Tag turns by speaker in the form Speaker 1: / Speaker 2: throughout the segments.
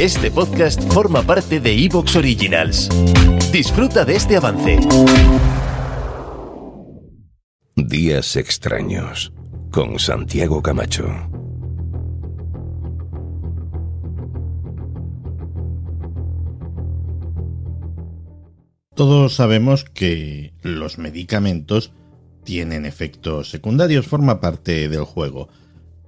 Speaker 1: Este podcast forma parte de Evox Originals. Disfruta de este avance.
Speaker 2: Días extraños con Santiago Camacho.
Speaker 3: Todos sabemos que los medicamentos tienen efectos secundarios, forma parte del juego.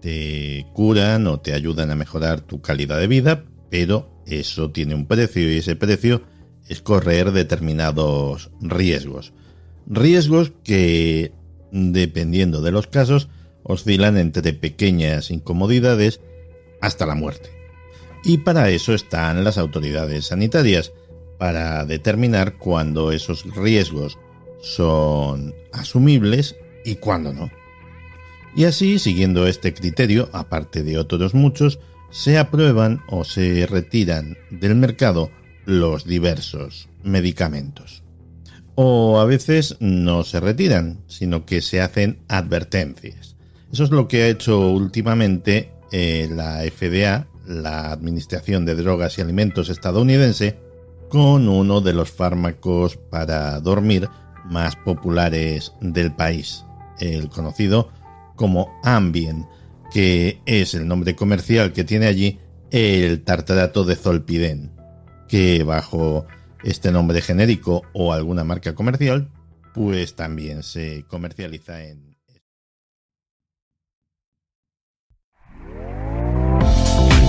Speaker 3: Te curan o te ayudan a mejorar tu calidad de vida, pero eso tiene un precio y ese precio es correr determinados riesgos. Riesgos que, dependiendo de los casos, oscilan entre pequeñas incomodidades hasta la muerte. Y para eso están las autoridades sanitarias, para determinar cuándo esos riesgos son asumibles y cuándo no. Y así, siguiendo este criterio, aparte de otros muchos, se aprueban o se retiran del mercado los diversos medicamentos. O a veces no se retiran, sino que se hacen advertencias. Eso es lo que ha hecho últimamente eh, la FDA, la Administración de Drogas y Alimentos estadounidense, con uno de los fármacos para dormir más populares del país, el conocido como Ambien, que es el nombre comercial que tiene allí el tartarato de Zolpidem, que bajo este nombre genérico o alguna marca comercial, pues también se comercializa en